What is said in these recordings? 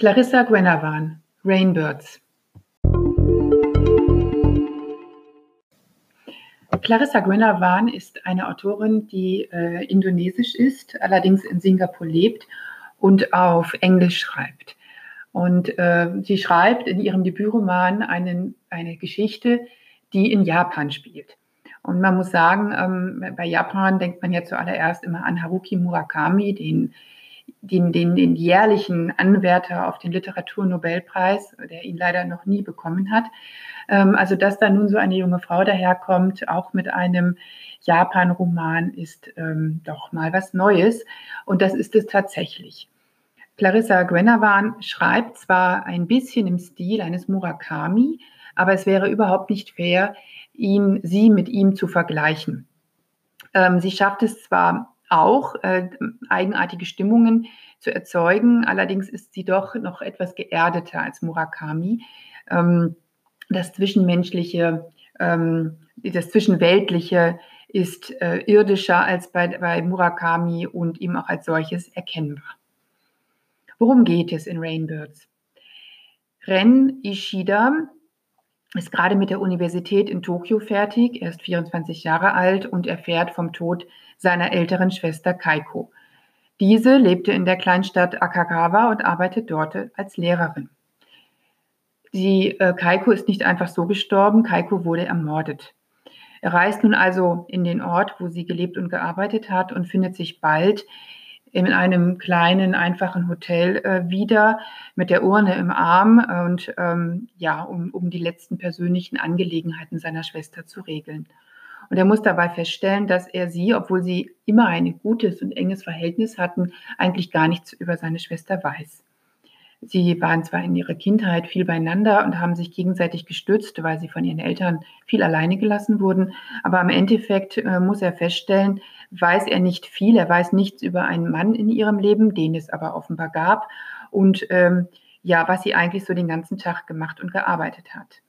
Clarissa Gwenavan, Rainbirds. Clarissa Gwenavan ist eine Autorin, die äh, indonesisch ist, allerdings in Singapur lebt und auf Englisch schreibt. Und äh, sie schreibt in ihrem Debütroman einen, eine Geschichte, die in Japan spielt. Und man muss sagen, ähm, bei Japan denkt man ja zuallererst immer an Haruki Murakami, den, den, den, den jährlichen Anwärter auf den Literaturnobelpreis, der ihn leider noch nie bekommen hat. Ähm, also, dass da nun so eine junge Frau daherkommt, auch mit einem Japan-Roman, ist ähm, doch mal was Neues. Und das ist es tatsächlich. Clarissa Gwenavan schreibt zwar ein bisschen im Stil eines Murakami, aber es wäre überhaupt nicht fair, ihn, sie mit ihm zu vergleichen. Ähm, sie schafft es zwar auch, äh, eigenartige Stimmungen zu erzeugen, allerdings ist sie doch noch etwas geerdeter als Murakami. Ähm, das Zwischenmenschliche, ähm, das Zwischenweltliche ist äh, irdischer als bei, bei Murakami und ihm auch als solches erkennbar. Worum geht es in Rainbirds? Ren Ishida ist gerade mit der Universität in Tokio fertig. Er ist 24 Jahre alt und erfährt vom Tod seiner älteren Schwester Kaiko. Diese lebte in der Kleinstadt Akagawa und arbeitet dort als Lehrerin. Die äh, Kaiko ist nicht einfach so gestorben, Kaiko wurde ermordet. Er reist nun also in den Ort, wo sie gelebt und gearbeitet hat und findet sich bald in einem kleinen, einfachen Hotel äh, wieder mit der Urne im Arm und ähm, ja, um, um die letzten persönlichen Angelegenheiten seiner Schwester zu regeln. Und er muss dabei feststellen, dass er sie, obwohl sie immer ein gutes und enges Verhältnis hatten, eigentlich gar nichts über seine Schwester weiß. Sie waren zwar in ihrer Kindheit viel beieinander und haben sich gegenseitig gestützt, weil sie von ihren Eltern viel alleine gelassen wurden, aber im Endeffekt äh, muss er feststellen, weiß er nicht viel, er weiß nichts über einen Mann in ihrem Leben, den es aber offenbar gab und ähm, ja, was sie eigentlich so den ganzen Tag gemacht und gearbeitet hat.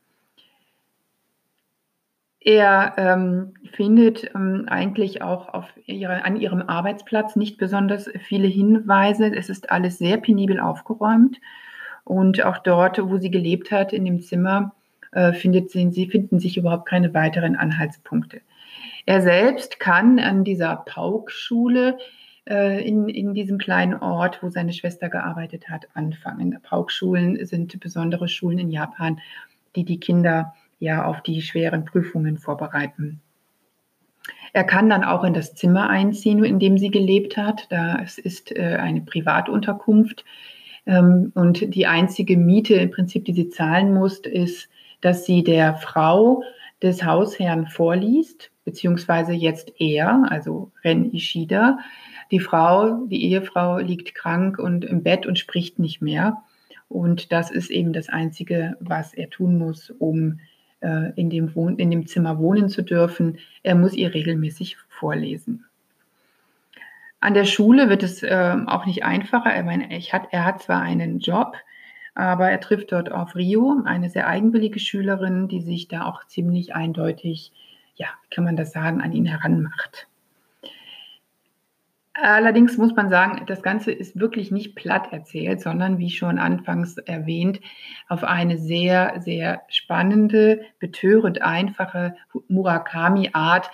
Er ähm, findet ähm, eigentlich auch auf ihre, an ihrem Arbeitsplatz nicht besonders viele Hinweise. Es ist alles sehr penibel aufgeräumt. Und auch dort, wo sie gelebt hat, in dem Zimmer, äh, findet sie, sie finden sich überhaupt keine weiteren Anhaltspunkte. Er selbst kann an dieser Pauk-Schule äh, in, in diesem kleinen Ort, wo seine Schwester gearbeitet hat, anfangen. Pauk-Schulen sind besondere Schulen in Japan, die die Kinder ja auf die schweren Prüfungen vorbereiten. Er kann dann auch in das Zimmer einziehen, in dem sie gelebt hat. Das ist äh, eine Privatunterkunft. Ähm, und die einzige Miete im Prinzip, die sie zahlen muss, ist, dass sie der Frau des Hausherrn vorliest, beziehungsweise jetzt er, also Ren Ishida. Die Frau, die Ehefrau liegt krank und im Bett und spricht nicht mehr. Und das ist eben das Einzige, was er tun muss, um äh, in, dem Wohn in dem Zimmer wohnen zu dürfen. Er muss ihr regelmäßig vorlesen. An der Schule wird es äh, auch nicht einfacher. Er, meine, hat, er hat zwar einen Job, aber er trifft dort auf Rio, eine sehr eigenwillige Schülerin, die sich da auch ziemlich eindeutig, ja, kann man das sagen, an ihn heranmacht. Allerdings muss man sagen, das Ganze ist wirklich nicht platt erzählt, sondern wie schon anfangs erwähnt, auf eine sehr, sehr spannende, betörend einfache Murakami-Art,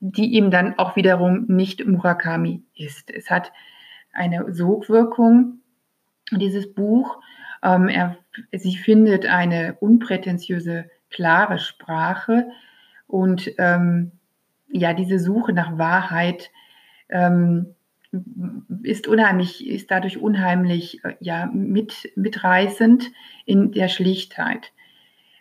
die ihm dann auch wiederum nicht Murakami ist. Es hat eine Sogwirkung, dieses Buch. Ähm, er, sie findet eine unprätentiöse, klare Sprache und ähm, ja, diese Suche nach Wahrheit ähm, ist unheimlich, ist dadurch unheimlich äh, ja, mit, mitreißend in der Schlichtheit.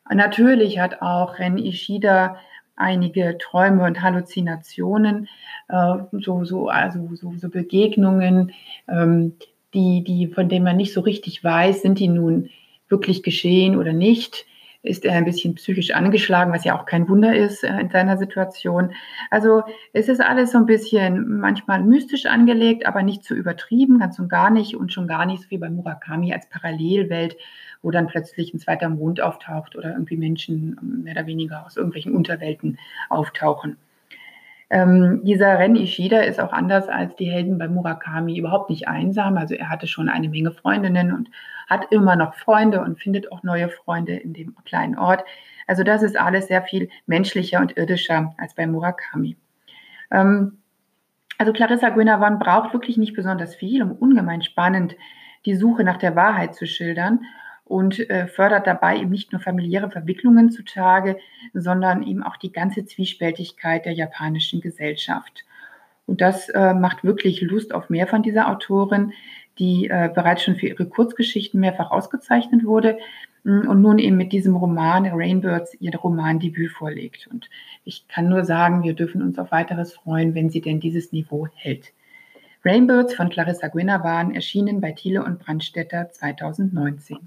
Natürlich hat auch Ren Ishida einige Träume und Halluzinationen, äh, so, so, also so, so Begegnungen, ähm, die, die, von denen man nicht so richtig weiß, sind die nun wirklich geschehen oder nicht ist er ein bisschen psychisch angeschlagen, was ja auch kein Wunder ist äh, in seiner Situation. Also es ist alles so ein bisschen manchmal mystisch angelegt, aber nicht zu übertrieben, ganz und gar nicht und schon gar nicht so wie bei Murakami als Parallelwelt, wo dann plötzlich ein zweiter Mond auftaucht oder irgendwie Menschen mehr oder weniger aus irgendwelchen Unterwelten auftauchen. Ähm, dieser Ren Ishida ist auch anders als die Helden bei Murakami überhaupt nicht einsam. Also er hatte schon eine Menge Freundinnen und hat immer noch Freunde und findet auch neue Freunde in dem kleinen Ort. Also das ist alles sehr viel menschlicher und irdischer als bei Murakami. Ähm, also Clarissa Gwynnerwan braucht wirklich nicht besonders viel, um ungemein spannend die Suche nach der Wahrheit zu schildern und äh, fördert dabei eben nicht nur familiäre Verwicklungen zutage, sondern eben auch die ganze Zwiespältigkeit der japanischen Gesellschaft. Und das äh, macht wirklich Lust auf mehr von dieser Autorin, die äh, bereits schon für ihre Kurzgeschichten mehrfach ausgezeichnet wurde mm, und nun eben mit diesem Roman Rainbirds ihr Romandebüt vorlegt. Und ich kann nur sagen, wir dürfen uns auf weiteres freuen, wenn sie denn dieses Niveau hält. Rainbirds von Clarissa Gwinner erschienen bei Thiele und Brandstätter 2019.